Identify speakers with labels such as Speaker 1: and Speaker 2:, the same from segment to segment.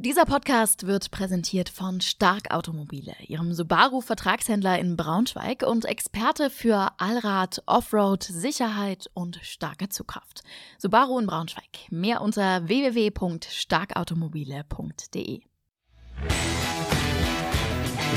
Speaker 1: Dieser Podcast wird präsentiert von Stark Automobile, ihrem Subaru-Vertragshändler in Braunschweig und Experte für Allrad, Offroad, Sicherheit und starke Zugkraft. Subaru in Braunschweig. Mehr unter www.starkautomobile.de.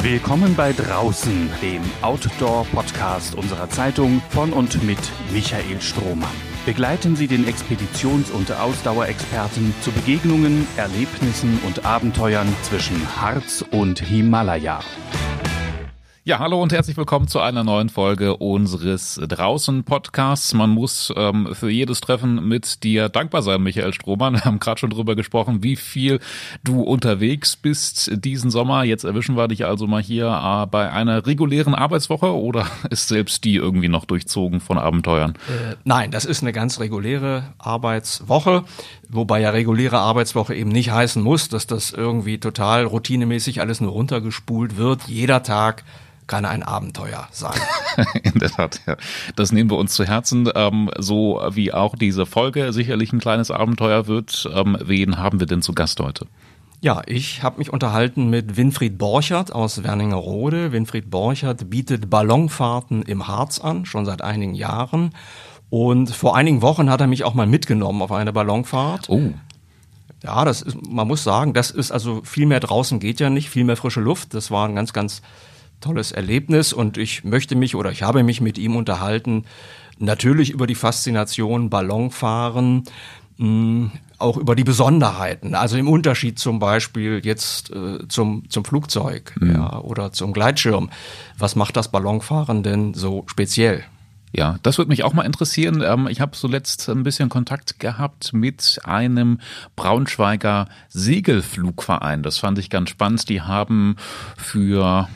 Speaker 2: Willkommen bei Draußen, dem Outdoor-Podcast unserer Zeitung von und mit Michael Strohmann. Begleiten Sie den Expeditions- und Ausdauerexperten zu Begegnungen, Erlebnissen und Abenteuern zwischen Harz und Himalaya.
Speaker 3: Ja, hallo und herzlich willkommen zu einer neuen Folge unseres Draußen-Podcasts. Man muss ähm, für jedes Treffen mit dir dankbar sein, Michael Strohmann. Wir haben gerade schon drüber gesprochen, wie viel du unterwegs bist diesen Sommer. Jetzt erwischen wir dich also mal hier äh, bei einer regulären Arbeitswoche oder ist selbst die irgendwie noch durchzogen von Abenteuern?
Speaker 4: Äh, nein, das ist eine ganz reguläre Arbeitswoche, wobei ja reguläre Arbeitswoche eben nicht heißen muss, dass das irgendwie total routinemäßig alles nur runtergespult wird. Jeder Tag kann ein Abenteuer sein.
Speaker 3: In der Tat, ja. Das nehmen wir uns zu Herzen. Ähm, so wie auch diese Folge sicherlich ein kleines Abenteuer wird. Ähm, wen haben wir denn zu Gast heute?
Speaker 4: Ja, ich habe mich unterhalten mit Winfried Borchert aus Werningerode. Winfried Borchert bietet Ballonfahrten im Harz an, schon seit einigen Jahren. Und vor einigen Wochen hat er mich auch mal mitgenommen auf eine Ballonfahrt.
Speaker 3: Oh.
Speaker 4: Ja, das ist, man muss sagen, das ist also viel mehr draußen geht ja nicht, viel mehr frische Luft. Das war ein ganz, ganz tolles Erlebnis und ich möchte mich oder ich habe mich mit ihm unterhalten, natürlich über die Faszination Ballonfahren, mh, mm, auch über die Besonderheiten, also im Unterschied zum Beispiel jetzt äh, zum, zum Flugzeug mhm. ja, oder zum Gleitschirm. Was macht das Ballonfahren denn so speziell?
Speaker 3: Ja, das würde mich auch mal interessieren. Ähm, ich habe zuletzt ein bisschen Kontakt gehabt mit einem Braunschweiger Segelflugverein. Das fand ich ganz spannend. Die haben für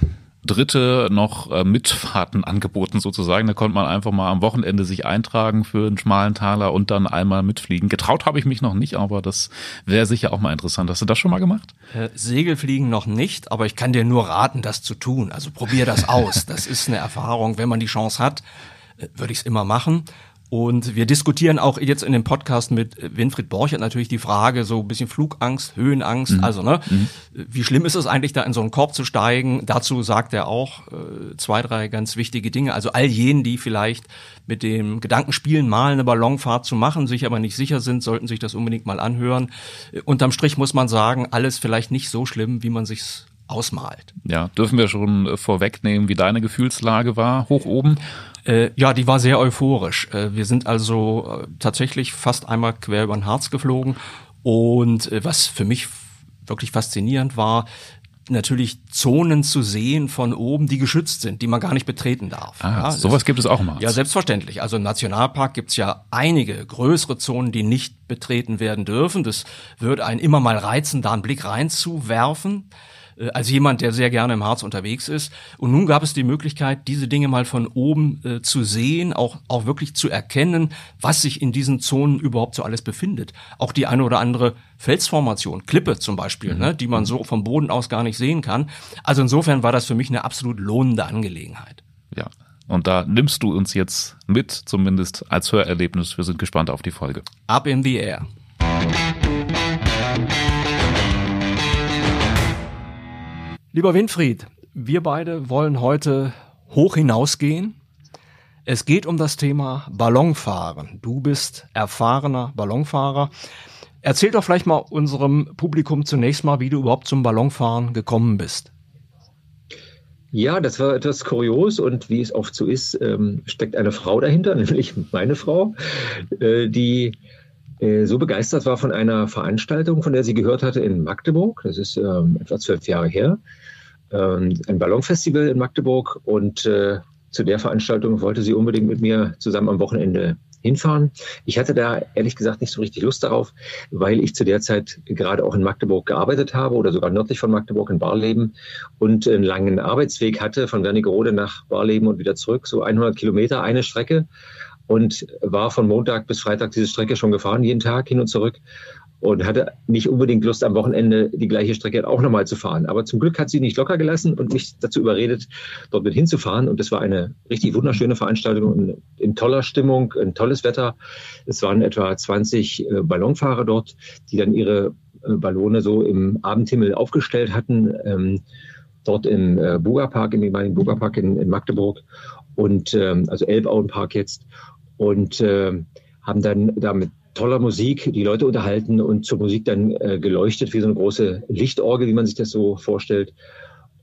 Speaker 3: Dritte noch äh, Mitfahrten angeboten sozusagen. Da konnte man einfach mal am Wochenende sich eintragen für einen schmalen Taler und dann einmal mitfliegen. Getraut habe ich mich noch nicht, aber das wäre sicher auch mal interessant. Hast du das schon mal gemacht?
Speaker 4: Äh, Segelfliegen noch nicht, aber ich kann dir nur raten, das zu tun. Also probier das aus. Das ist eine Erfahrung. Wenn man die Chance hat, äh, würde ich es immer machen. Und wir diskutieren auch jetzt in dem Podcast mit Winfried Borchert natürlich die Frage, so ein bisschen Flugangst, Höhenangst, mhm. also ne, mhm. wie schlimm ist es eigentlich, da in so einen Korb zu steigen? Dazu sagt er auch äh, zwei, drei ganz wichtige Dinge. Also all jenen, die vielleicht mit dem Gedanken spielen, mal eine Ballonfahrt zu machen, sich aber nicht sicher sind, sollten sich das unbedingt mal anhören. Äh, unterm Strich muss man sagen, alles vielleicht nicht so schlimm, wie man sich's ausmalt.
Speaker 3: Ja, dürfen wir schon vorwegnehmen, wie deine Gefühlslage war, hoch oben?
Speaker 4: Äh, ja, die war sehr euphorisch. Äh, wir sind also äh, tatsächlich fast einmal quer über den Harz geflogen. Und äh, was für mich wirklich faszinierend war, natürlich Zonen zu sehen von oben, die geschützt sind, die man gar nicht betreten darf.
Speaker 3: Ah, ja, sowas ist, gibt es auch Harz.
Speaker 4: Ja, selbstverständlich. Also im Nationalpark gibt's ja einige größere Zonen, die nicht betreten werden dürfen. Das wird einen immer mal reizen, da einen Blick reinzuwerfen. Äh, als jemand, der sehr gerne im Harz unterwegs ist. Und nun gab es die Möglichkeit, diese Dinge mal von oben äh, zu sehen, auch, auch wirklich zu erkennen, was sich in diesen Zonen überhaupt so alles befindet. Auch die eine oder andere Felsformation, Klippe zum Beispiel, mhm. ne, die man so vom Boden aus gar nicht sehen kann. Also insofern war das für mich eine absolut lohnende Angelegenheit.
Speaker 3: Ja, und da nimmst du uns jetzt mit, zumindest als Hörerlebnis. Wir sind gespannt auf die Folge.
Speaker 4: Up in the air. Lieber Winfried, wir beide wollen heute hoch hinausgehen. Es geht um das Thema Ballonfahren. Du bist erfahrener Ballonfahrer. Erzähl doch vielleicht mal unserem Publikum zunächst mal, wie du überhaupt zum Ballonfahren gekommen bist.
Speaker 5: Ja, das war etwas kurios und wie es oft so ist, ähm, steckt eine Frau dahinter, nämlich meine Frau, äh, die äh, so begeistert war von einer Veranstaltung, von der sie gehört hatte in Magdeburg. Das ist ähm, etwa zwölf Jahre her. Ähm, ein Ballonfestival in Magdeburg und äh, zu der Veranstaltung wollte sie unbedingt mit mir zusammen am Wochenende hinfahren. Ich hatte da ehrlich gesagt nicht so richtig Lust darauf, weil ich zu der Zeit gerade auch in Magdeburg gearbeitet habe oder sogar nördlich von Magdeburg in Barleben und einen langen Arbeitsweg hatte von Wernigerode nach Barleben und wieder zurück, so 100 Kilometer eine Strecke und war von Montag bis Freitag diese Strecke schon gefahren, jeden Tag hin und zurück und hatte nicht unbedingt Lust am Wochenende die gleiche Strecke auch nochmal zu fahren. Aber zum Glück hat sie nicht locker gelassen und mich dazu überredet, dort mit hinzufahren. Und das war eine richtig wunderschöne Veranstaltung in, toller Stimmung, ein tolles Wetter. Es waren etwa 20 äh, Ballonfahrer dort, die dann ihre äh, Ballone so im Abendhimmel aufgestellt hatten, ähm, dort im äh, Bugerpark, im ehemaligen Bugerpark in, in Magdeburg und ähm, also Elbauenpark jetzt und äh, haben dann da mit toller Musik die Leute unterhalten und zur Musik dann äh, geleuchtet wie so eine große Lichtorgel, wie man sich das so vorstellt.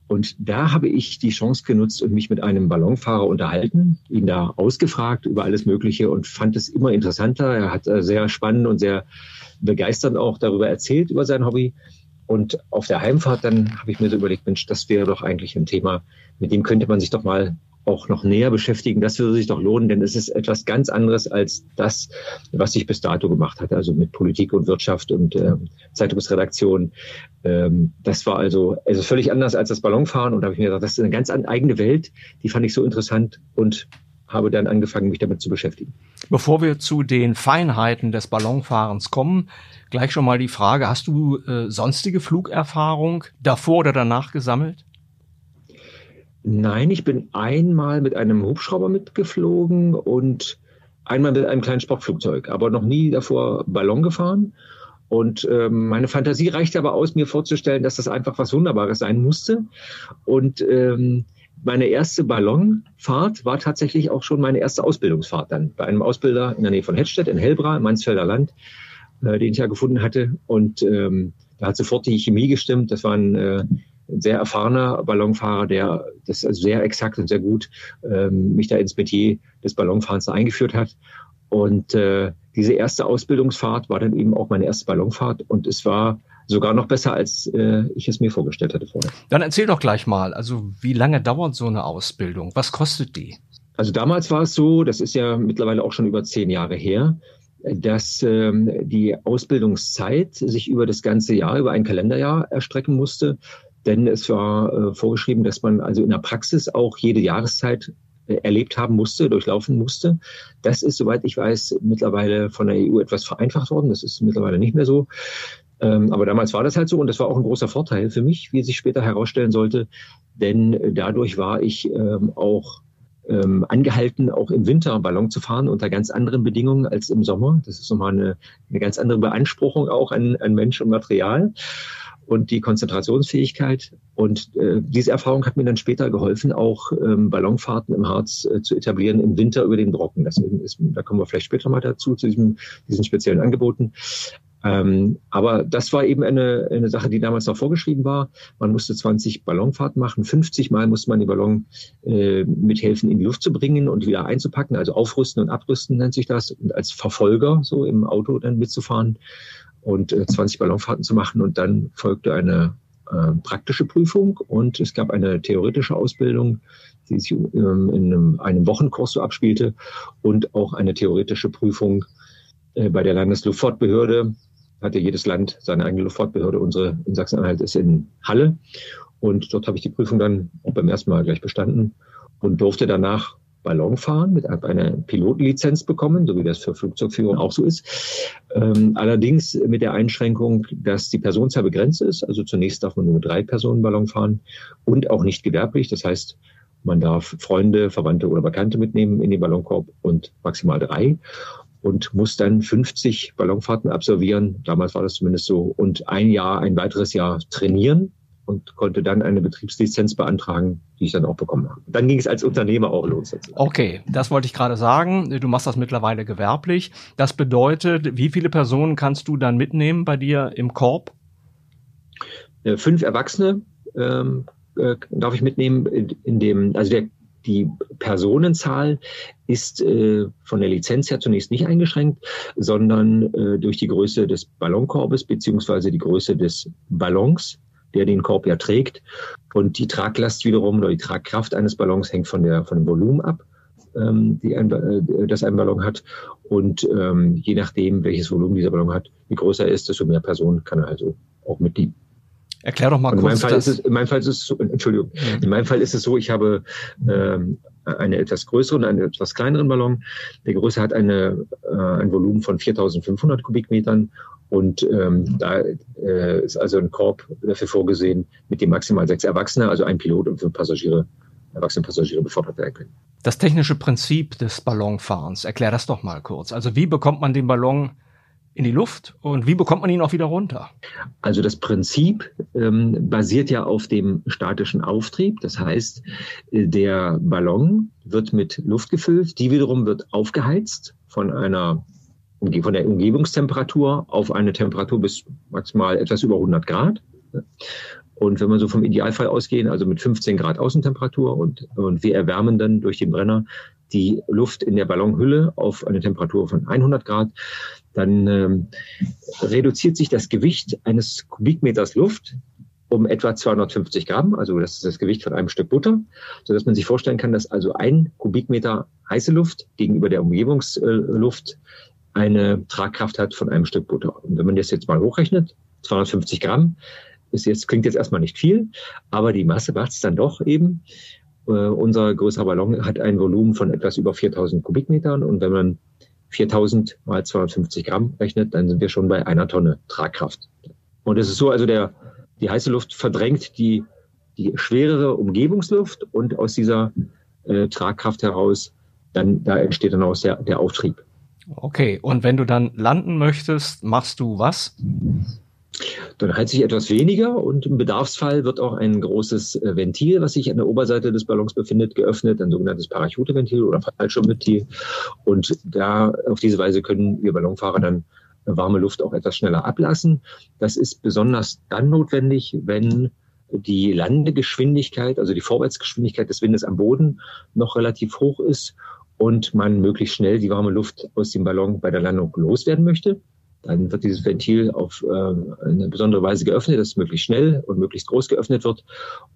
Speaker 5: Und da habe ich die Chance genutzt und mich mit einem Ballonfahrer unterhalten, ihn da ausgefragt über alles Mögliche und fand es immer interessanter. Er hat äh, sehr spannend und sehr begeisternd auch darüber erzählt, über sein Hobby. Und auf der Heimfahrt dann habe ich mir so überlegt, Mensch, das wäre doch eigentlich ein Thema, mit dem könnte man sich doch mal auch noch näher beschäftigen. Das würde sich doch lohnen, denn es ist etwas ganz anderes als das, was ich bis dato gemacht hatte, also mit Politik und Wirtschaft und äh, Zeitungsredaktion. Ähm, das war also, also völlig anders als das Ballonfahren. Und da habe ich mir gedacht, das ist eine ganz eigene Welt, die fand ich so interessant und habe dann angefangen, mich damit zu beschäftigen.
Speaker 4: Bevor wir zu den Feinheiten des Ballonfahrens kommen, gleich schon mal die Frage, hast du äh, sonstige Flugerfahrung davor oder danach gesammelt?
Speaker 5: Nein, ich bin einmal mit einem Hubschrauber mitgeflogen und einmal mit einem kleinen Sportflugzeug, aber noch nie davor Ballon gefahren. Und ähm, meine Fantasie reichte aber aus, mir vorzustellen, dass das einfach was Wunderbares sein musste. Und ähm, meine erste Ballonfahrt war tatsächlich auch schon meine erste Ausbildungsfahrt dann bei einem Ausbilder in der Nähe von Hettstedt in Hellbra, im Mansfelder Land, äh, den ich ja gefunden hatte. Und ähm, da hat sofort die Chemie gestimmt. Das war ein äh, sehr erfahrener Ballonfahrer, der das sehr exakt und sehr gut ähm, mich da ins Metier des Ballonfahrens eingeführt hat. Und äh, diese erste Ausbildungsfahrt war dann eben auch meine erste Ballonfahrt und es war sogar noch besser, als äh, ich es mir vorgestellt hatte vorher.
Speaker 4: Dann erzähl doch gleich mal, also wie lange dauert so eine Ausbildung? Was kostet die?
Speaker 5: Also damals war es so, das ist ja mittlerweile auch schon über zehn Jahre her, dass ähm, die Ausbildungszeit sich über das ganze Jahr, über ein Kalenderjahr erstrecken musste. Denn es war äh, vorgeschrieben, dass man also in der Praxis auch jede Jahreszeit äh, erlebt haben musste, durchlaufen musste. Das ist, soweit ich weiß, mittlerweile von der EU etwas vereinfacht worden. Das ist mittlerweile nicht mehr so. Ähm, aber damals war das halt so und das war auch ein großer Vorteil für mich, wie sich später herausstellen sollte. Denn dadurch war ich ähm, auch ähm, angehalten, auch im Winter Ballon zu fahren unter ganz anderen Bedingungen als im Sommer. Das ist nochmal eine, eine ganz andere Beanspruchung auch an, an Mensch und Material und die Konzentrationsfähigkeit. Und äh, diese Erfahrung hat mir dann später geholfen, auch ähm, Ballonfahrten im Harz äh, zu etablieren im Winter über den Brocken. Das ist, da kommen wir vielleicht später mal dazu, zu diesem, diesen speziellen Angeboten. Ähm, aber das war eben eine, eine Sache, die damals noch vorgeschrieben war. Man musste 20 Ballonfahrten machen. 50 Mal musste man den Ballon äh, mithelfen, in die Luft zu bringen und wieder einzupacken. Also aufrüsten und abrüsten nennt sich das. Und als Verfolger so im Auto dann mitzufahren und äh, 20 Ballonfahrten zu machen. Und dann folgte eine äh, praktische Prüfung und es gab eine theoretische Ausbildung, die sich ähm, in einem, einem Wochenkurs so abspielte und auch eine theoretische Prüfung äh, bei der Landesluftfahrtbehörde. Hatte jedes Land seine eigene Luftfahrtbehörde. Unsere in Sachsen-Anhalt ist in Halle. Und dort habe ich die Prüfung dann auch beim ersten Mal gleich bestanden und durfte danach Ballon fahren, mit einer Pilotenlizenz bekommen, so wie das für Flugzeugführung auch so ist. Ähm, allerdings mit der Einschränkung, dass die Personenzahl begrenzt ist. Also zunächst darf man nur drei Personen Ballon fahren und auch nicht gewerblich. Das heißt, man darf Freunde, Verwandte oder Bekannte mitnehmen in den Ballonkorb und maximal drei und muss dann 50 Ballonfahrten absolvieren. Damals war das zumindest so. Und ein Jahr, ein weiteres Jahr trainieren und konnte dann eine Betriebslizenz beantragen, die ich dann auch bekommen habe. Dann ging es als Unternehmer auch los.
Speaker 4: Okay, das wollte ich gerade sagen. Du machst das mittlerweile gewerblich. Das bedeutet, wie viele Personen kannst du dann mitnehmen bei dir im Korb?
Speaker 5: Äh, fünf Erwachsene ähm, äh, darf ich mitnehmen in, in dem, also der die Personenzahl ist äh, von der Lizenz her zunächst nicht eingeschränkt, sondern äh, durch die Größe des Ballonkorbes beziehungsweise die Größe des Ballons der den Korb ja trägt. Und die Traglast wiederum oder die Tragkraft eines Ballons hängt von, der, von dem Volumen ab, ähm, die ein, äh, das ein Ballon hat. Und ähm, je nachdem, welches Volumen dieser Ballon hat, je größer er ist, desto mehr Personen kann er also auch mitnehmen.
Speaker 4: Erklär doch mal
Speaker 5: kurz.
Speaker 4: In
Speaker 5: meinem, Fall ist es, in meinem Fall ist es so, Entschuldigung, mhm. in meinem Fall ist es so, ich habe ähm, eine etwas größere und einen etwas kleineren Ballon. Der größere hat eine, äh, ein Volumen von 4.500 Kubikmetern und ähm, da äh, ist also ein Korb dafür vorgesehen, mit dem maximal sechs Erwachsene, also ein Pilot und fünf Passagiere, erwachsene Passagiere befördert werden können.
Speaker 4: Das technische Prinzip des Ballonfahrens, erklär das doch mal kurz. Also wie bekommt man den Ballon in die Luft und wie bekommt man ihn auch wieder runter?
Speaker 5: Also das Prinzip ähm, basiert ja auf dem statischen Auftrieb. Das heißt, äh, der Ballon wird mit Luft gefüllt, die wiederum wird aufgeheizt von einer von der Umgebungstemperatur auf eine Temperatur bis maximal etwas über 100 Grad. Und wenn wir so vom Idealfall ausgehen, also mit 15 Grad Außentemperatur und, und wir erwärmen dann durch den Brenner die Luft in der Ballonhülle auf eine Temperatur von 100 Grad, dann ähm, reduziert sich das Gewicht eines Kubikmeters Luft um etwa 250 Gramm, also das ist das Gewicht von einem Stück Butter, so dass man sich vorstellen kann, dass also ein Kubikmeter heiße Luft gegenüber der Umgebungsluft eine Tragkraft hat von einem Stück Butter. Und wenn man das jetzt mal hochrechnet, 250 Gramm, ist jetzt, klingt jetzt erstmal nicht viel, aber die Masse macht es dann doch eben. Äh, unser größerer Ballon hat ein Volumen von etwas über 4000 Kubikmetern und wenn man 4000 mal 250 Gramm rechnet, dann sind wir schon bei einer Tonne Tragkraft. Und es ist so, also der, die heiße Luft verdrängt die, die schwerere Umgebungsluft und aus dieser äh, Tragkraft heraus, dann, da entsteht dann auch der, der Auftrieb.
Speaker 4: Okay, und wenn du dann landen möchtest, machst du was?
Speaker 5: Dann heizt sich etwas weniger und im Bedarfsfall wird auch ein großes äh, Ventil, was sich an der Oberseite des Ballons befindet, geöffnet, ein sogenanntes Parachuteventil oder Fallschirmventil. Und da auf diese Weise können wir Ballonfahrer dann warme Luft auch etwas schneller ablassen. Das ist besonders dann notwendig, wenn die Landegeschwindigkeit, also die Vorwärtsgeschwindigkeit des Windes am Boden noch relativ hoch ist und man möglichst schnell die warme Luft aus dem Ballon bei der Landung loswerden möchte. Dann wird dieses Ventil auf äh, eine besondere Weise geöffnet, dass es möglichst schnell und möglichst groß geöffnet wird.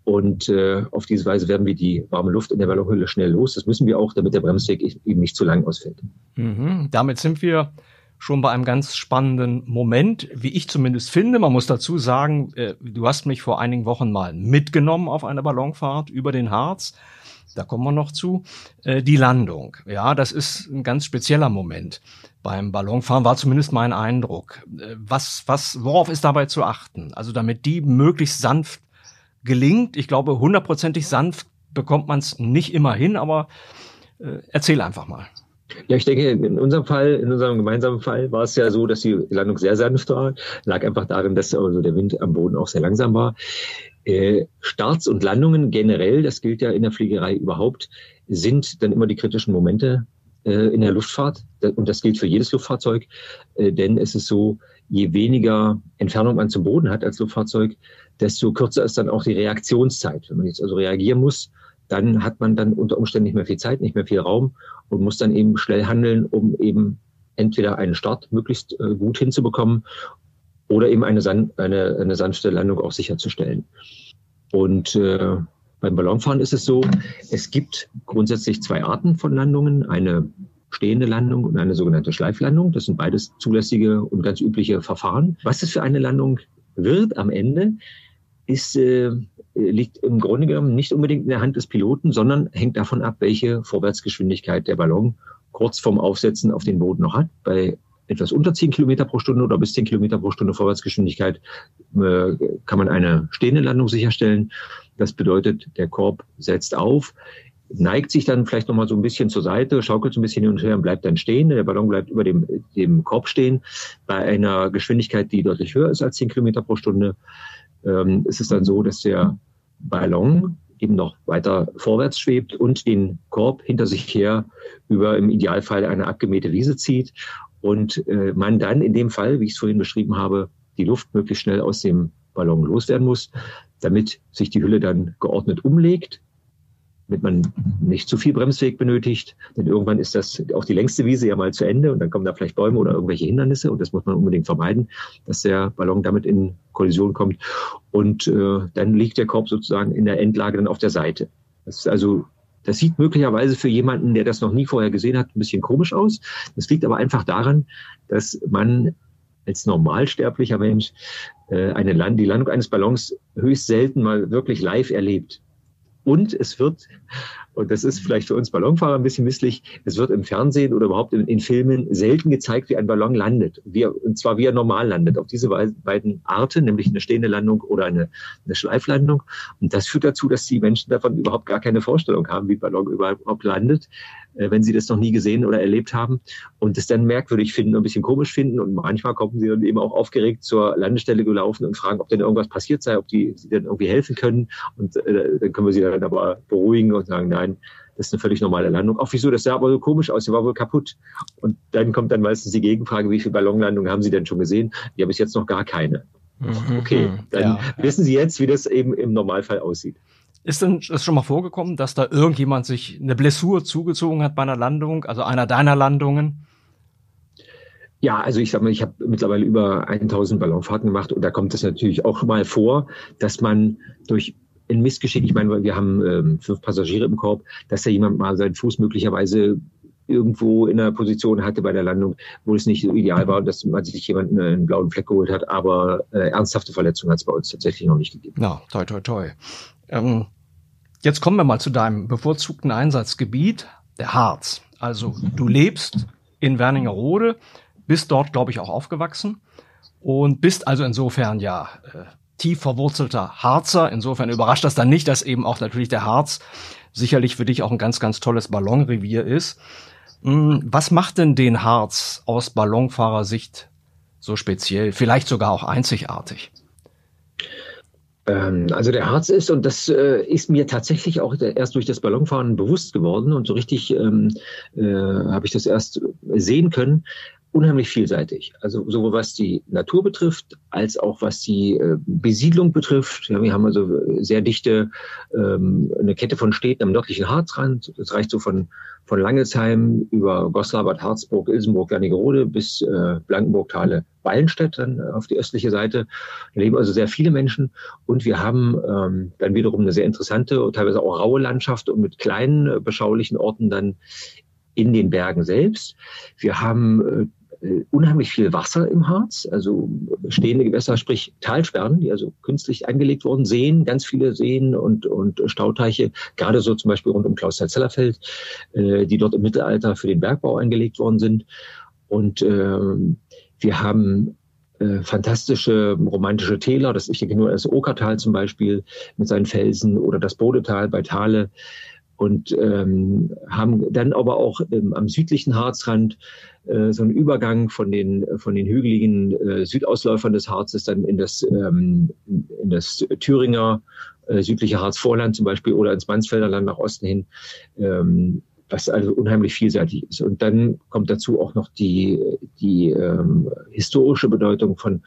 Speaker 5: Und äh, auf diese Weise werden wir die warme Luft in der Ballonhülle schnell los. Das müssen wir auch, damit der Bremsweg eben nicht zu lang ausfällt.
Speaker 4: Mhm. Damit sind wir schon bei einem ganz spannenden Moment, wie ich zumindest finde. Man muss dazu sagen, äh, du hast mich vor einigen Wochen mal mitgenommen auf eine Ballonfahrt über den Harz da kommen wir noch zu, äh, die Landung. Ja, das ist ein ganz spezieller Moment. Beim Ballonfahren war zumindest mein Eindruck. Äh, was, was, worauf ist dabei zu achten? Also damit die möglichst sanft gelingt. Ich glaube, hundertprozentig sanft bekommt man es nicht immer hin, aber äh, erzähl einfach mal.
Speaker 5: Ja, ich denke, in unserem Fall, in unserem gemeinsamen Fall war es ja so, dass die Landung sehr sanft war. Lag einfach darin, dass also der Wind am Boden auch sehr langsam war. Äh, Starts und Landungen generell, das gilt ja in der Fliegerei überhaupt, sind dann immer die kritischen Momente äh, in der Luftfahrt. Und das gilt für jedes Luftfahrzeug, äh, denn es ist so, je weniger Entfernung man zum Boden hat als Luftfahrzeug, desto kürzer ist dann auch die Reaktionszeit. Wenn man jetzt also reagieren muss, dann hat man dann unter Umständen nicht mehr viel Zeit, nicht mehr viel Raum und muss dann eben schnell handeln, um eben entweder einen Start möglichst äh, gut hinzubekommen oder eben eine, eine, eine sanfte Landung auch sicherzustellen. Und äh, beim Ballonfahren ist es so, es gibt grundsätzlich zwei Arten von Landungen. Eine stehende Landung und eine sogenannte Schleiflandung. Das sind beides zulässige und ganz übliche Verfahren. Was das für eine Landung wird am Ende, ist, äh, liegt im Grunde genommen nicht unbedingt in der Hand des Piloten, sondern hängt davon ab, welche Vorwärtsgeschwindigkeit der Ballon kurz vorm Aufsetzen auf den Boden noch hat. Bei etwas unter 10 Kilometer pro Stunde oder bis 10 Kilometer pro Stunde Vorwärtsgeschwindigkeit äh, kann man eine stehende Landung sicherstellen. Das bedeutet, der Korb setzt auf, neigt sich dann vielleicht nochmal so ein bisschen zur Seite, schaukelt so ein bisschen hin und her und bleibt dann stehen. Der Ballon bleibt über dem, dem Korb stehen. Bei einer Geschwindigkeit, die deutlich höher ist als 10 Kilometer pro Stunde, ähm, ist es dann so, dass der Ballon eben noch weiter vorwärts schwebt und den Korb hinter sich her über im Idealfall eine abgemähte Wiese zieht und äh, man dann in dem Fall, wie ich es vorhin beschrieben habe, die Luft möglichst schnell aus dem Ballon loswerden muss, damit sich die Hülle dann geordnet umlegt, damit man nicht zu viel Bremsweg benötigt, denn irgendwann ist das auch die längste Wiese ja mal zu Ende und dann kommen da vielleicht Bäume oder irgendwelche Hindernisse und das muss man unbedingt vermeiden, dass der Ballon damit in Kollision kommt und äh, dann liegt der Korb sozusagen in der Endlage dann auf der Seite. Das ist also das sieht möglicherweise für jemanden, der das noch nie vorher gesehen hat, ein bisschen komisch aus. Das liegt aber einfach daran, dass man als normalsterblicher Mensch äh, eine Land die Landung eines Ballons höchst selten mal wirklich live erlebt. Und es wird, und das ist vielleicht für uns Ballonfahrer ein bisschen misslich, es wird im Fernsehen oder überhaupt in, in Filmen selten gezeigt, wie ein Ballon landet. Wie er, und zwar wie er normal landet. Auf diese beiden Arten, nämlich eine stehende Landung oder eine, eine Schleiflandung. Und das führt dazu, dass die Menschen davon überhaupt gar keine Vorstellung haben, wie Ballon überhaupt landet. Äh, wenn sie das noch nie gesehen oder erlebt haben und es dann merkwürdig finden und ein bisschen komisch finden. Und manchmal kommen sie dann eben auch aufgeregt zur Landestelle gelaufen und fragen, ob denn irgendwas passiert sei, ob die sie dann irgendwie helfen können. Und äh, dann können wir sie dann aber beruhigen und sagen, nein, das ist eine völlig normale Landung. Auch wieso, das sah aber so komisch aus, der war wohl kaputt. Und dann kommt dann meistens die Gegenfrage, wie viele Ballonlandungen haben Sie denn schon gesehen? Ja, bis jetzt noch gar keine. Mhm. Okay, dann ja, wissen Sie jetzt, wie das eben im Normalfall aussieht.
Speaker 4: Ist denn das schon mal vorgekommen, dass da irgendjemand sich eine Blessur zugezogen hat bei einer Landung, also einer deiner Landungen?
Speaker 5: Ja, also ich sag mal, ich habe mittlerweile über 1000 Ballonfahrten gemacht und da kommt es natürlich auch mal vor, dass man durch ein Missgeschick, ich meine, wir haben ähm, fünf Passagiere im Korb, dass da jemand mal seinen Fuß möglicherweise irgendwo in einer Position hatte bei der Landung, wo es nicht so ideal war, dass man sich jemand einen blauen Fleck geholt hat. Aber äh, ernsthafte Verletzungen hat es bei uns tatsächlich noch nicht gegeben.
Speaker 4: Ja, toi, toi, toi. Ähm, jetzt kommen wir mal zu deinem bevorzugten Einsatzgebiet, der Harz. Also du lebst in Werningerode, bist dort, glaube ich, auch aufgewachsen und bist also insofern ja äh, tief verwurzelter Harzer. Insofern überrascht das dann nicht, dass eben auch natürlich der Harz sicherlich für dich auch ein ganz, ganz tolles Ballonrevier ist. Hm, was macht denn den Harz aus Ballonfahrersicht so speziell, vielleicht sogar auch einzigartig?
Speaker 5: Ähm, also der Harz ist, und das äh, ist mir tatsächlich auch erst durch das Ballonfahren bewusst geworden. Und so richtig ähm, äh, habe ich das erst sehen können, unheimlich vielseitig. Also sowohl was die Natur betrifft, als auch was die äh, Besiedlung betrifft. Ja, wir haben also sehr dichte ähm, eine Kette von Städten am nördlichen Harzrand. Das reicht so von von Langelsheim über Goslar, Bad Harzburg, Ilsenburg, Wernigerode bis äh, Blankenburg, Thale, Wallenstedt dann auf die östliche Seite. Da leben also sehr viele Menschen und wir haben ähm, dann wiederum eine sehr interessante, teilweise auch raue Landschaft und mit kleinen äh, beschaulichen Orten dann in den Bergen selbst. Wir haben äh, äh, unheimlich viel Wasser im Harz, also stehende Gewässer, sprich Talsperren, die also künstlich angelegt wurden, Seen, ganz viele Seen und, und Stauteiche, gerade so zum Beispiel rund um Klausthal-Zellerfeld, äh, die dort im Mittelalter für den Bergbau angelegt worden sind. Und äh, wir haben äh, fantastische romantische Täler, das ich denke nur das Okertal zum Beispiel mit seinen Felsen oder das Bodetal bei Thale und ähm, haben dann aber auch ähm, am südlichen Harzrand äh, so einen Übergang von den von den hügeligen äh, Südausläufern des Harzes dann in das ähm, in das Thüringer äh, südliche Harzvorland zum Beispiel oder ins Mansfelder Land nach Osten hin. Ähm, was also unheimlich vielseitig ist. Und dann kommt dazu auch noch die, die ähm, historische Bedeutung von,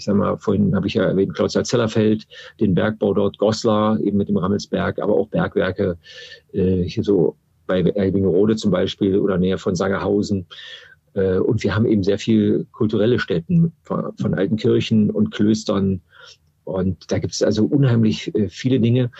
Speaker 5: ich sag mal, vorhin habe ich ja erwähnt, Klausthal-Zellerfeld, den Bergbau dort, Goslar, eben mit dem Rammelsberg, aber auch Bergwerke, äh, hier so bei Erlingerode zum Beispiel oder näher von Sangerhausen. Äh, und wir haben eben sehr viel kulturelle Städten von, von alten Kirchen und Klöstern. Und da gibt es also unheimlich äh, viele Dinge.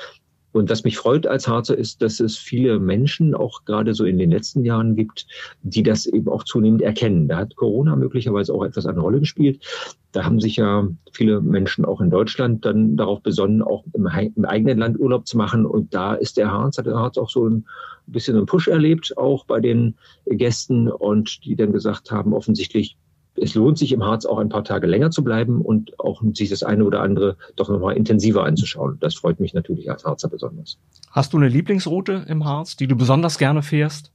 Speaker 5: Und was mich freut als Harzer ist, dass es viele Menschen auch gerade so in den letzten Jahren gibt, die das eben auch zunehmend erkennen. Da hat Corona möglicherweise auch etwas eine Rolle gespielt. Da haben sich ja viele Menschen auch in Deutschland dann darauf besonnen, auch im, im eigenen Land Urlaub zu machen. Und da ist der Harz, hat der Harz auch so ein bisschen einen Push erlebt, auch bei den Gästen und die dann gesagt haben, offensichtlich, es lohnt sich im Harz auch ein paar Tage länger zu bleiben und auch sich das eine oder andere doch nochmal intensiver anzuschauen. Das freut mich natürlich als Harzer besonders.
Speaker 4: Hast du eine Lieblingsroute im Harz, die du besonders gerne fährst?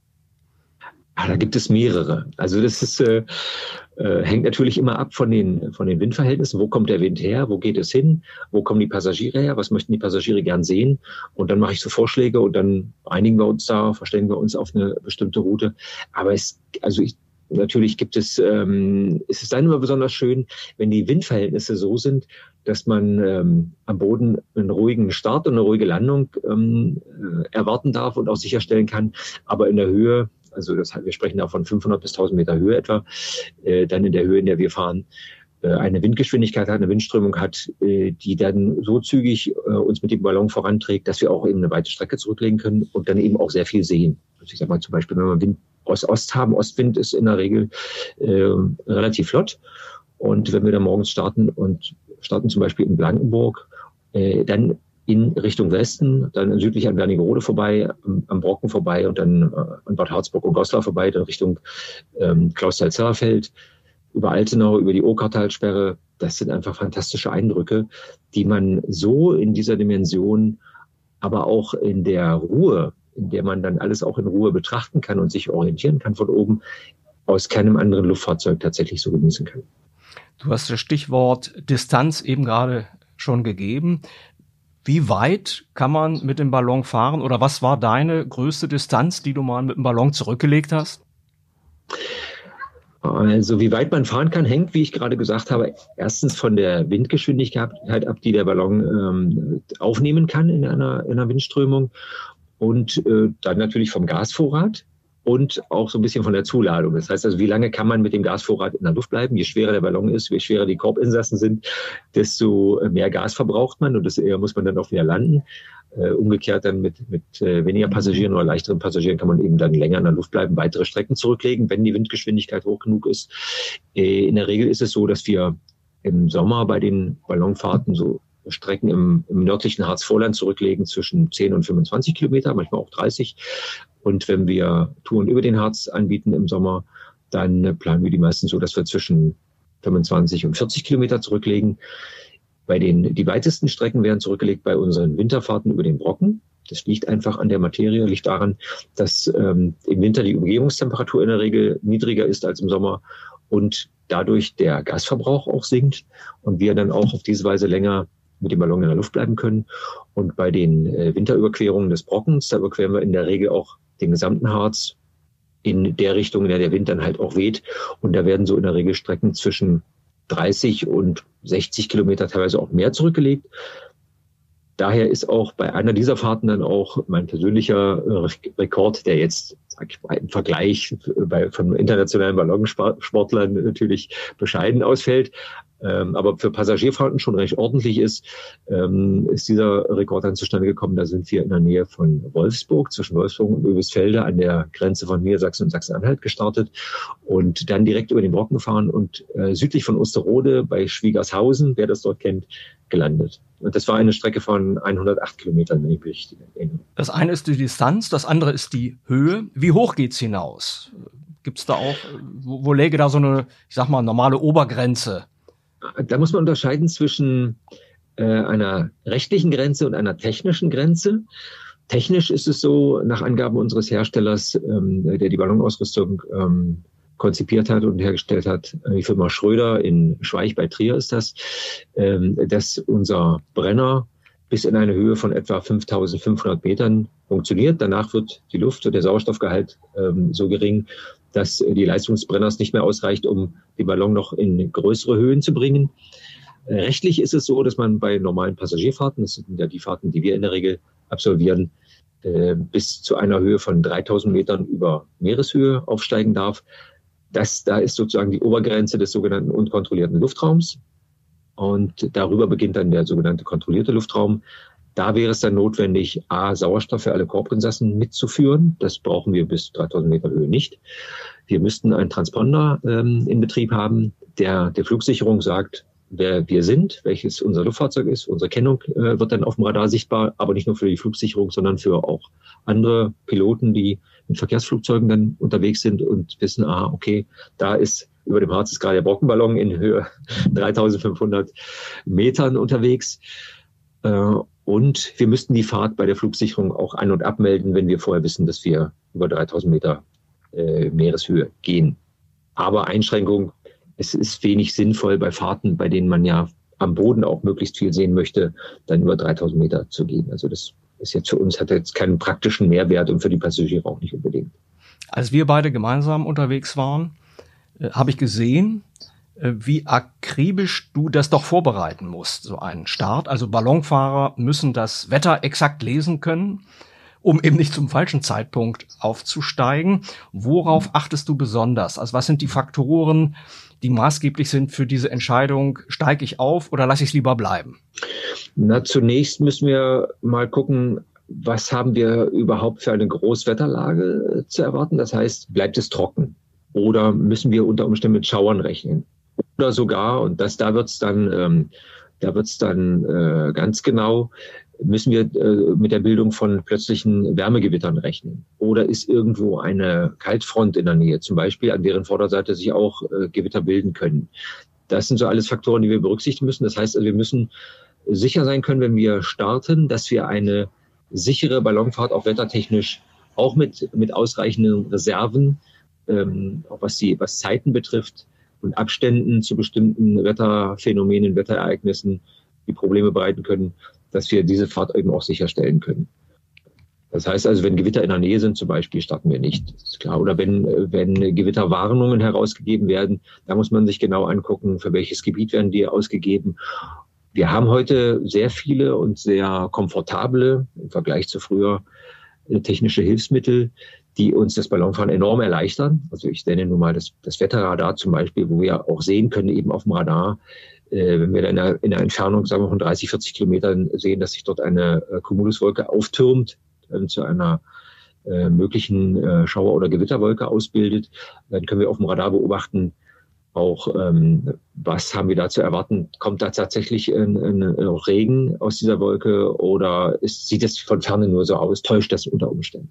Speaker 5: Ah, da gibt es mehrere. Also das ist, äh, äh, hängt natürlich immer ab von den, von den Windverhältnissen. Wo kommt der Wind her? Wo geht es hin? Wo kommen die Passagiere her? Was möchten die Passagiere gern sehen? Und dann mache ich so Vorschläge und dann einigen wir uns da, verständigen wir uns auf eine bestimmte Route. Aber es, also ich, Natürlich gibt es, ähm, ist es dann immer besonders schön, wenn die Windverhältnisse so sind, dass man ähm, am Boden einen ruhigen Start und eine ruhige Landung ähm, äh, erwarten darf und auch sicherstellen kann. Aber in der Höhe, also das, wir sprechen da von 500 bis 1000 Meter Höhe etwa, äh, dann in der Höhe, in der wir fahren, äh, eine Windgeschwindigkeit hat, eine Windströmung hat, äh, die dann so zügig äh, uns mit dem Ballon voranträgt, dass wir auch eben eine weite Strecke zurücklegen können und dann eben auch sehr viel sehen. Also ich sag mal zum Beispiel, wenn man Wind Ost-Ost haben. Ostwind ist in der Regel äh, relativ flott. Und wenn wir dann morgens starten und starten zum Beispiel in Blankenburg, äh, dann in Richtung Westen, dann südlich an Wernigerode vorbei, am, Brocken vorbei und dann äh, an Bad Harzburg und Goslar vorbei, dann Richtung ähm, Klausthal-Zerrfeld, über Altenau, über die Okertalsperre. Das sind einfach fantastische Eindrücke, die man so in dieser Dimension, aber auch in der Ruhe in der man dann alles auch in Ruhe betrachten kann und sich orientieren kann von oben, aus keinem anderen Luftfahrzeug tatsächlich so genießen kann.
Speaker 4: Du hast das Stichwort Distanz eben gerade schon gegeben. Wie weit kann man mit dem Ballon fahren oder was war deine größte Distanz, die du mal mit dem Ballon zurückgelegt hast?
Speaker 5: Also wie weit man fahren kann, hängt, wie ich gerade gesagt habe, erstens von der Windgeschwindigkeit ab, die der Ballon ähm, aufnehmen kann in einer, in einer Windströmung und äh, dann natürlich vom Gasvorrat und auch so ein bisschen von der Zuladung. Das heißt also, wie lange kann man mit dem Gasvorrat in der Luft bleiben? Je schwerer der Ballon ist, je schwerer die Korbinsassen sind, desto mehr Gas verbraucht man und desto eher muss man dann auch wieder landen. Äh, umgekehrt dann mit, mit äh, weniger Passagieren oder leichteren Passagieren kann man eben dann länger in der Luft bleiben, weitere Strecken zurücklegen, wenn die Windgeschwindigkeit hoch genug ist. Äh, in der Regel ist es so, dass wir im Sommer bei den Ballonfahrten so Strecken im, im nördlichen Harzvorland zurücklegen zwischen 10 und 25 Kilometer, manchmal auch 30. Und wenn wir Touren über den Harz anbieten im Sommer, dann planen wir die meisten so, dass wir zwischen 25 und 40 Kilometer zurücklegen. Bei den, die weitesten Strecken werden zurückgelegt bei unseren Winterfahrten über den Brocken. Das liegt einfach an der Materie, liegt daran, dass ähm, im Winter die Umgebungstemperatur in der Regel niedriger ist als im Sommer und dadurch der Gasverbrauch auch sinkt und wir dann auch auf diese Weise länger mit dem Ballon in der Luft bleiben können. Und bei den äh, Winterüberquerungen des Brockens, da überqueren wir in der Regel auch den gesamten Harz in der Richtung, in der der Wind dann halt auch weht. Und da werden so in der Regel Strecken zwischen 30 und 60 Kilometer, teilweise auch mehr zurückgelegt. Daher ist auch bei einer dieser Fahrten dann auch mein persönlicher Rekord, der jetzt im Vergleich bei, von internationalen Ballonsportlern natürlich bescheiden ausfällt ähm, aber für Passagierfahrten schon recht ordentlich ist, ähm, ist dieser Rekord dann zustande gekommen. Da sind wir in der Nähe von Wolfsburg, zwischen Wolfsburg und Öbisfelde an der Grenze von Niedersachsen und Sachsen-Anhalt gestartet und dann direkt über den Brocken gefahren und äh, südlich von Osterode bei Schwiegershausen, wer das dort kennt, gelandet. Und das war eine Strecke von 108 Kilometern, wenn ich mich richtig erinnere.
Speaker 4: Das eine ist die Distanz, das andere ist die Höhe. Wie hoch geht's hinaus? Gibt es da auch, wo, wo läge da so eine, ich sag mal, normale Obergrenze?
Speaker 5: Da muss man unterscheiden zwischen äh, einer rechtlichen Grenze und einer technischen Grenze. Technisch ist es so, nach Angaben unseres Herstellers, ähm, der die Ballonausrüstung ähm, konzipiert hat und hergestellt hat, die Firma Schröder in Schweich bei Trier ist das, ähm, dass unser Brenner bis in eine Höhe von etwa 5500 Metern funktioniert. Danach wird die Luft und der Sauerstoffgehalt ähm, so gering, dass die Leistung des Brenners nicht mehr ausreicht, um den Ballon noch in größere Höhen zu bringen. Äh, rechtlich ist es so, dass man bei normalen Passagierfahrten, das sind ja die Fahrten, die wir in der Regel absolvieren, äh, bis zu einer Höhe von 3000 Metern über Meereshöhe aufsteigen darf. Das, da ist sozusagen die Obergrenze des sogenannten unkontrollierten Luftraums. Und darüber beginnt dann der sogenannte kontrollierte Luftraum. Da wäre es dann notwendig, A, Sauerstoff für alle Korbinsassen mitzuführen. Das brauchen wir bis 3000 Meter Höhe nicht. Wir müssten einen Transponder ähm, in Betrieb haben, der der Flugsicherung sagt, wer wir sind, welches unser Luftfahrzeug ist. Unsere Kennung äh, wird dann auf dem Radar sichtbar, aber nicht nur für die Flugsicherung, sondern für auch andere Piloten, die mit Verkehrsflugzeugen dann unterwegs sind und wissen, ah, okay, da ist über dem Harz ist gerade der Brockenballon in Höhe 3500 Metern unterwegs. Äh, und wir müssten die Fahrt bei der Flugsicherung auch an- und abmelden, wenn wir vorher wissen, dass wir über 3000 Meter äh, Meereshöhe gehen. Aber Einschränkung, es ist wenig sinnvoll bei Fahrten, bei denen man ja am Boden auch möglichst viel sehen möchte, dann über 3000 Meter zu gehen. Also das ist jetzt für uns, hat jetzt keinen praktischen Mehrwert und für die Passagiere auch nicht unbedingt.
Speaker 4: Als wir beide gemeinsam unterwegs waren, äh, habe ich gesehen, wie akribisch du das doch vorbereiten musst, so einen Start. Also Ballonfahrer müssen das Wetter exakt lesen können, um eben nicht zum falschen Zeitpunkt aufzusteigen. Worauf achtest du besonders? Also was sind die Faktoren, die maßgeblich sind für diese Entscheidung, steige ich auf oder lasse ich es lieber bleiben?
Speaker 5: Na, zunächst müssen wir mal gucken, was haben wir überhaupt für eine Großwetterlage zu erwarten? Das heißt, bleibt es trocken? Oder müssen wir unter Umständen mit Schauern rechnen? Oder sogar, und das, da wird's dann, ähm, da wird's dann äh, ganz genau, müssen wir äh, mit der Bildung von plötzlichen Wärmegewittern rechnen. Oder ist irgendwo eine Kaltfront in der Nähe, zum Beispiel, an deren Vorderseite sich auch äh, Gewitter bilden können. Das sind so alles Faktoren, die wir berücksichtigen müssen. Das heißt, also, wir müssen sicher sein können, wenn wir starten, dass wir eine sichere Ballonfahrt auch wettertechnisch, auch mit, mit ausreichenden Reserven, ähm, auch was die, was Zeiten betrifft und Abständen zu bestimmten Wetterphänomenen, Wetterereignissen, die Probleme bereiten können, dass wir diese Fahrt eben auch sicherstellen können. Das heißt also, wenn Gewitter in der Nähe sind zum Beispiel, starten wir nicht. Ist klar. Oder wenn, wenn Gewitterwarnungen herausgegeben werden, da muss man sich genau angucken, für welches Gebiet werden die ausgegeben. Wir haben heute sehr viele und sehr komfortable im Vergleich zu früher äh, technische Hilfsmittel, die uns das Ballonfahren enorm erleichtern. Also ich nenne nun mal das, das Wetterradar zum Beispiel, wo wir auch sehen können, eben auf dem Radar, äh, wenn wir einer, in einer Entfernung, sagen wir von 30, 40 Kilometern sehen, dass sich dort eine äh, Cumuluswolke auftürmt, äh, zu einer äh, möglichen äh, Schauer- oder Gewitterwolke ausbildet, dann können wir auf dem Radar beobachten, auch ähm, was haben wir da zu erwarten? Kommt da tatsächlich ein, ein Regen aus dieser Wolke oder ist, sieht es von ferne nur so aus? Täuscht das unter Umständen?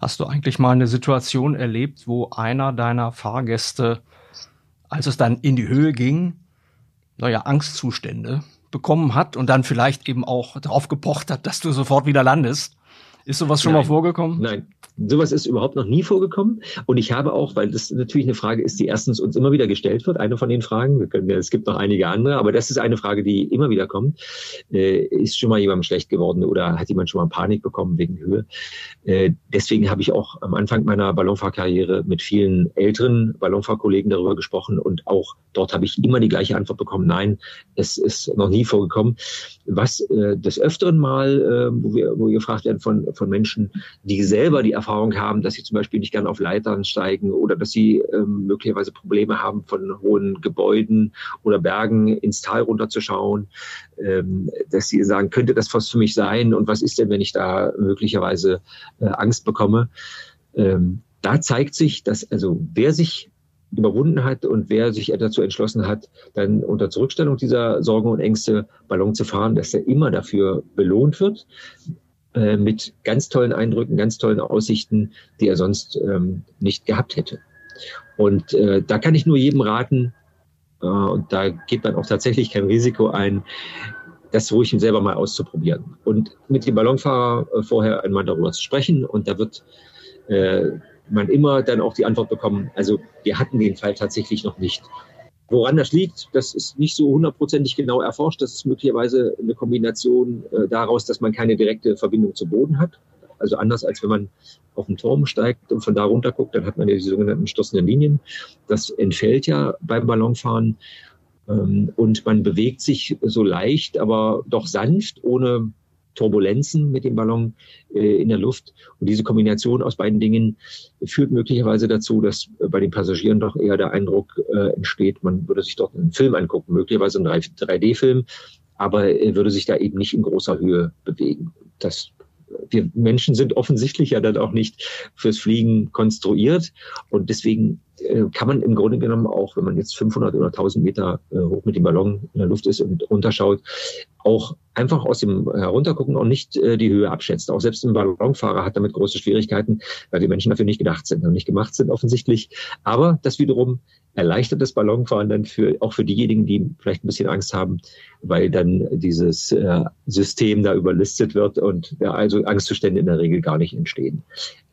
Speaker 4: Hast du eigentlich mal eine Situation erlebt, wo einer deiner Fahrgäste, als es dann in die Höhe ging, naja, Angstzustände bekommen hat und dann vielleicht eben auch darauf gepocht hat, dass du sofort wieder landest? Ist sowas schon
Speaker 5: Nein.
Speaker 4: mal vorgekommen?
Speaker 5: Nein, sowas ist überhaupt noch nie vorgekommen. Und ich habe auch, weil das natürlich eine Frage ist, die erstens uns immer wieder gestellt wird, eine von den Fragen, können, es gibt noch einige andere, aber das ist eine Frage, die immer wieder kommt. Äh, ist schon mal jemandem schlecht geworden oder hat jemand schon mal Panik bekommen wegen Höhe? Äh, deswegen habe ich auch am Anfang meiner Ballonfahrkarriere mit vielen älteren Ballonfahrkollegen darüber gesprochen und auch dort habe ich immer die gleiche Antwort bekommen. Nein, es ist noch nie vorgekommen. Was äh, des Öfteren mal, äh, wo, wir, wo wir gefragt werden von, von Menschen, die selber die Erfahrung haben, dass sie zum Beispiel nicht gerne auf Leitern steigen oder dass sie ähm, möglicherweise Probleme haben, von hohen Gebäuden oder Bergen ins Tal runterzuschauen, ähm, dass sie sagen, könnte das was für mich sein und was ist denn, wenn ich da möglicherweise äh, Angst bekomme? Ähm, da zeigt sich, dass also wer sich überwunden hat und wer sich dazu entschlossen hat, dann unter Zurückstellung dieser Sorgen und Ängste Ballon zu fahren, dass er immer dafür belohnt wird äh, mit ganz tollen Eindrücken, ganz tollen Aussichten, die er sonst ähm, nicht gehabt hätte. Und äh, da kann ich nur jedem raten, äh, und da geht man auch tatsächlich kein Risiko ein, das ruhig selber mal auszuprobieren. Und mit dem Ballonfahrer äh, vorher einmal darüber zu sprechen. Und da wird äh, man immer dann auch die Antwort bekommen, also wir hatten den Fall tatsächlich noch nicht. Woran das liegt, das ist nicht so hundertprozentig genau erforscht. Das ist möglicherweise eine Kombination äh, daraus, dass man keine direkte Verbindung zum Boden hat. Also anders als wenn man auf den Turm steigt und von da runter guckt, dann hat man ja die sogenannten stoßenden Linien. Das entfällt ja beim Ballonfahren. Ähm, und man bewegt sich so leicht, aber doch sanft, ohne Turbulenzen mit dem Ballon äh, in der Luft. Und diese Kombination aus beiden Dingen führt möglicherweise dazu, dass äh, bei den Passagieren doch eher der Eindruck äh, entsteht, man würde sich dort einen Film angucken, möglicherweise einen 3D-Film, aber er würde sich da eben nicht in großer Höhe bewegen. Das wir Menschen sind offensichtlich ja dann auch nicht fürs Fliegen konstruiert und deswegen äh, kann man im Grunde genommen auch, wenn man jetzt 500 oder 1000 Meter äh, hoch mit dem Ballon in der Luft ist und runterschaut, auch einfach aus dem Heruntergucken auch nicht äh, die Höhe abschätzt. Auch selbst ein Ballonfahrer hat damit große Schwierigkeiten, weil die Menschen dafür nicht gedacht sind und nicht gemacht sind offensichtlich. Aber das wiederum erleichtert das Ballonfahren dann für auch für diejenigen, die vielleicht ein bisschen Angst haben, weil dann dieses äh, System da überlistet wird und ja, also Angstzustände in der Regel gar nicht entstehen.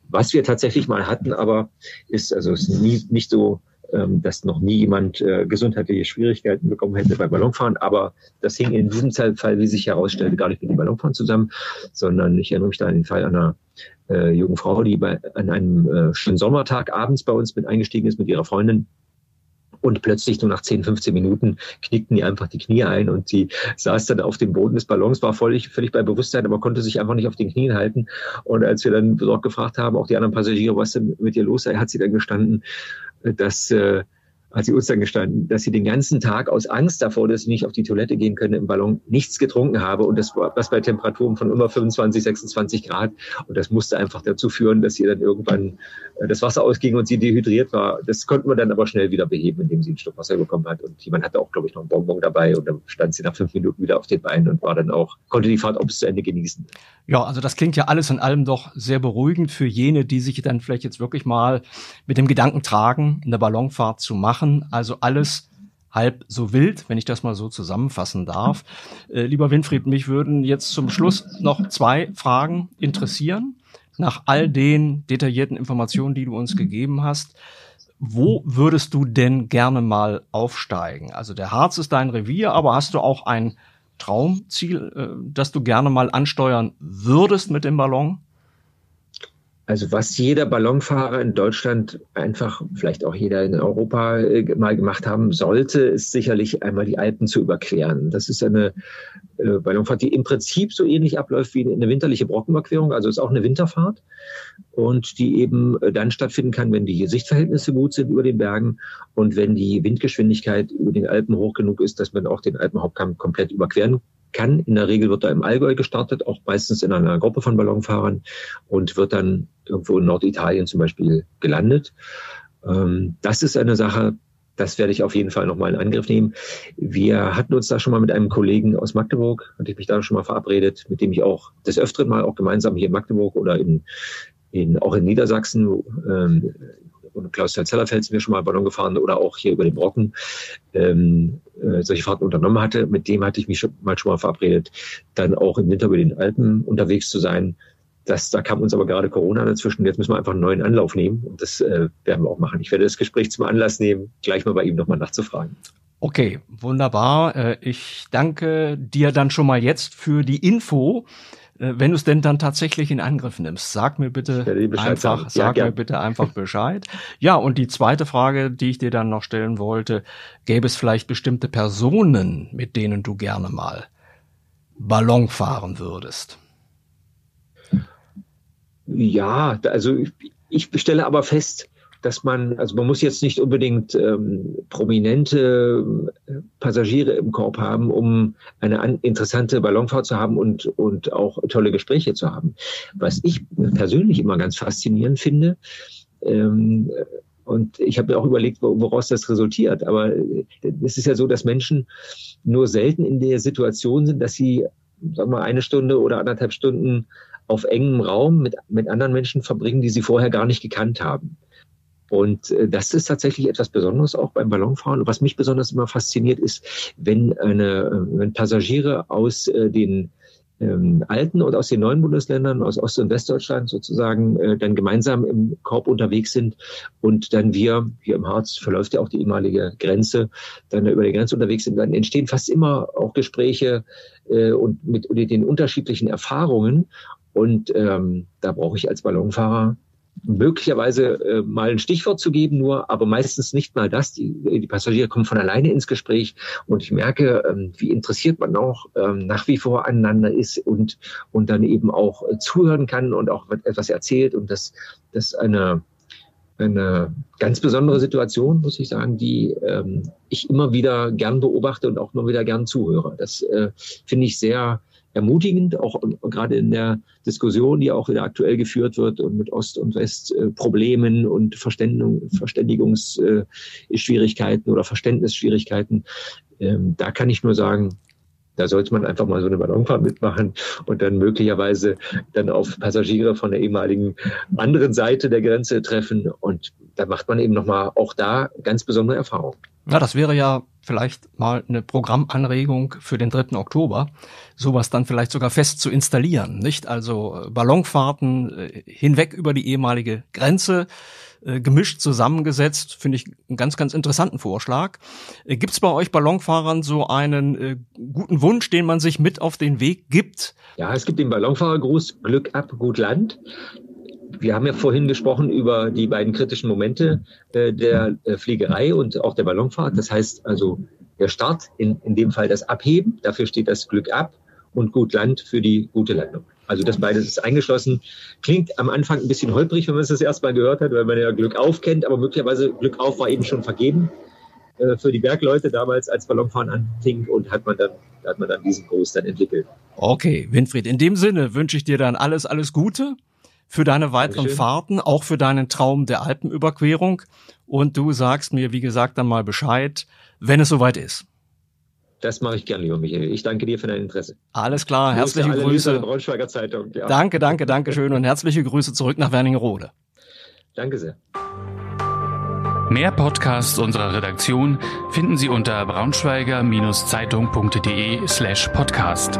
Speaker 5: Was wir tatsächlich mal hatten, aber ist also ist nie, nicht so ähm, dass noch nie jemand äh, gesundheitliche Schwierigkeiten bekommen hätte beim Ballonfahren. Aber das hing in diesem Fall, wie sich herausstellte, gar nicht mit dem Ballonfahren zusammen, sondern ich erinnere mich da an den Fall einer äh, jungen Frau, die bei, an einem äh, schönen Sommertag abends bei uns mit eingestiegen ist mit ihrer Freundin und plötzlich nur nach 10, 15 Minuten knickten ihr einfach die Knie ein und sie saß dann auf dem Boden des Ballons, war völlig, völlig bei Bewusstsein, aber konnte sich einfach nicht auf den Knien halten. Und als wir dann dort gefragt haben, auch die anderen Passagiere, was denn mit ihr los sei, hat sie dann gestanden, dass äh, hat sie uns dann gestanden, dass sie den ganzen Tag aus Angst davor, dass sie nicht auf die Toilette gehen können im Ballon, nichts getrunken habe und das war was bei Temperaturen von immer 25, 26 Grad und das musste einfach dazu führen, dass ihr dann irgendwann äh, das Wasser ausging und sie dehydriert war. Das konnten wir dann aber schnell wieder beheben, indem sie einen Stück Wasser bekommen hat und jemand hatte auch, glaube ich, noch einen Bonbon dabei und dann stand sie nach fünf Minuten wieder auf den Beinen und war dann auch, konnte die Fahrt auch bis zu Ende genießen.
Speaker 4: Ja, also das klingt ja alles in allem doch sehr beruhigend für jene, die sich dann vielleicht jetzt wirklich mal mit dem Gedanken tragen, eine Ballonfahrt zu machen. Also alles halb so wild, wenn ich das mal so zusammenfassen darf. Äh, lieber Winfried, mich würden jetzt zum Schluss noch zwei Fragen interessieren. Nach all den detaillierten Informationen, die du uns gegeben hast, wo würdest du denn gerne mal aufsteigen? Also der Harz ist dein Revier, aber hast du auch ein Traumziel, äh, das du gerne mal ansteuern würdest mit dem Ballon?
Speaker 5: Also was jeder Ballonfahrer in Deutschland einfach, vielleicht auch jeder in Europa äh, mal gemacht haben sollte, ist sicherlich einmal die Alpen zu überqueren. Das ist eine äh, Ballonfahrt, die im Prinzip so ähnlich abläuft wie eine winterliche Brockenüberquerung. Also ist auch eine Winterfahrt und die eben äh, dann stattfinden kann, wenn die Sichtverhältnisse gut sind über den Bergen und wenn die Windgeschwindigkeit über den Alpen hoch genug ist, dass man auch den Alpenhauptkamm komplett überqueren kann. In der Regel wird er im Allgäu gestartet, auch meistens in einer Gruppe von Ballonfahrern und wird dann irgendwo in Norditalien zum Beispiel gelandet. Ähm, das ist eine Sache, das werde ich auf jeden Fall nochmal in Angriff nehmen. Wir hatten uns da schon mal mit einem Kollegen aus Magdeburg, hatte ich mich da schon mal verabredet, mit dem ich auch des Öfteren mal auch gemeinsam hier in Magdeburg oder in, in auch in Niedersachsen ähm, und Klaus Zellerfeld sind wir schon mal Ballon gefahren oder auch hier über den Brocken ähm, äh, solche Fahrten unternommen hatte. Mit dem hatte ich mich schon mal schon mal verabredet, dann auch im Winter über den Alpen unterwegs zu sein. Das, da kam uns aber gerade Corona dazwischen. Jetzt müssen wir einfach einen neuen Anlauf nehmen und das äh, werden wir auch machen. Ich werde das Gespräch zum Anlass nehmen, gleich mal bei ihm nochmal nachzufragen.
Speaker 4: Okay, wunderbar. Äh, ich danke dir dann schon mal jetzt für die Info. Äh, wenn du es denn dann tatsächlich in Angriff nimmst, sag mir bitte einfach, ja, sag gern. mir bitte einfach Bescheid. Ja, und die zweite Frage, die ich dir dann noch stellen wollte, gäbe es vielleicht bestimmte Personen, mit denen du gerne mal Ballon fahren würdest?
Speaker 5: Ja, also ich, ich stelle aber fest, dass man, also man muss jetzt nicht unbedingt ähm, prominente äh, Passagiere im Korb haben, um eine an, interessante Ballonfahrt zu haben und, und auch tolle Gespräche zu haben. Was ich persönlich immer ganz faszinierend finde, ähm, und ich habe mir auch überlegt, woraus das resultiert. Aber äh, es ist ja so, dass Menschen nur selten in der Situation sind, dass sie, sagen wir eine Stunde oder anderthalb Stunden auf engem Raum mit, mit anderen Menschen verbringen, die sie vorher gar nicht gekannt haben. Und äh, das ist tatsächlich etwas Besonderes auch beim Ballonfahren. Und was mich besonders immer fasziniert ist, wenn eine, äh, wenn Passagiere aus äh, den ähm, alten und aus den neuen Bundesländern, aus Ost- und Westdeutschland sozusagen, äh, dann gemeinsam im Korb unterwegs sind und dann wir, hier im Harz verläuft ja auch die ehemalige Grenze, dann über die Grenze unterwegs sind, dann entstehen fast immer auch Gespräche äh, und mit, mit den unterschiedlichen Erfahrungen. Und ähm, da brauche ich als Ballonfahrer möglicherweise äh, mal ein Stichwort zu geben, nur, aber meistens nicht mal das. Die, die Passagiere kommen von alleine ins Gespräch und ich merke, ähm, wie interessiert man auch ähm, nach wie vor aneinander ist und, und dann eben auch äh, zuhören kann und auch etwas erzählt und das, das ist eine, eine ganz besondere Situation, muss ich sagen, die ähm, ich immer wieder gern beobachte und auch immer wieder gern zuhöre. Das äh, finde ich sehr ermutigend, auch gerade in der Diskussion, die auch wieder aktuell geführt wird und mit Ost und West äh, Problemen und Verständigungsschwierigkeiten oder Verständnisschwierigkeiten. Ähm, da kann ich nur sagen, da sollte man einfach mal so eine Ballonfahrt mitmachen und dann möglicherweise dann auf Passagiere von der ehemaligen anderen Seite der Grenze treffen. Und da macht man eben nochmal auch da ganz besondere Erfahrungen.
Speaker 4: Ja, das wäre ja vielleicht mal eine Programmanregung für den 3. Oktober, sowas dann vielleicht sogar fest zu installieren, nicht? Also äh, Ballonfahrten äh, hinweg über die ehemalige Grenze, äh, gemischt zusammengesetzt, finde ich einen ganz, ganz interessanten Vorschlag. Gibt es bei euch Ballonfahrern so einen äh, guten Wunsch, den man sich mit auf den Weg gibt?
Speaker 5: Ja, es gibt den Ballonfahrergruß Glück ab, gut Land wir haben ja vorhin gesprochen über die beiden kritischen Momente äh, der äh, Fliegerei und auch der Ballonfahrt. Das heißt also der Start, in, in dem Fall das Abheben, dafür steht das Glück ab und gut Land für die gute Landung. Also das beides ist eingeschlossen. Klingt am Anfang ein bisschen holprig, wenn man es das erstmal gehört hat, weil man ja Glück auf kennt, aber möglicherweise Glück auf war eben schon vergeben äh, für die Bergleute damals als Ballonfahren anfing und hat man dann, hat man dann diesen Gruß dann entwickelt.
Speaker 4: Okay, Winfried, in dem Sinne wünsche ich dir dann alles, alles Gute für deine weiteren Dankeschön. Fahrten, auch für deinen Traum der Alpenüberquerung. Und du sagst mir, wie gesagt, dann mal Bescheid, wenn es soweit ist.
Speaker 5: Das mache ich gerne, lieber Michael. Ich danke dir für dein Interesse.
Speaker 4: Alles klar, herzliche Grüße. Braunschweiger Zeitung. Ja. Danke, danke, danke schön und herzliche Grüße zurück nach Wernigerode.
Speaker 5: Danke sehr.
Speaker 2: Mehr Podcasts unserer Redaktion finden Sie unter braunschweiger-zeitung.de slash podcast.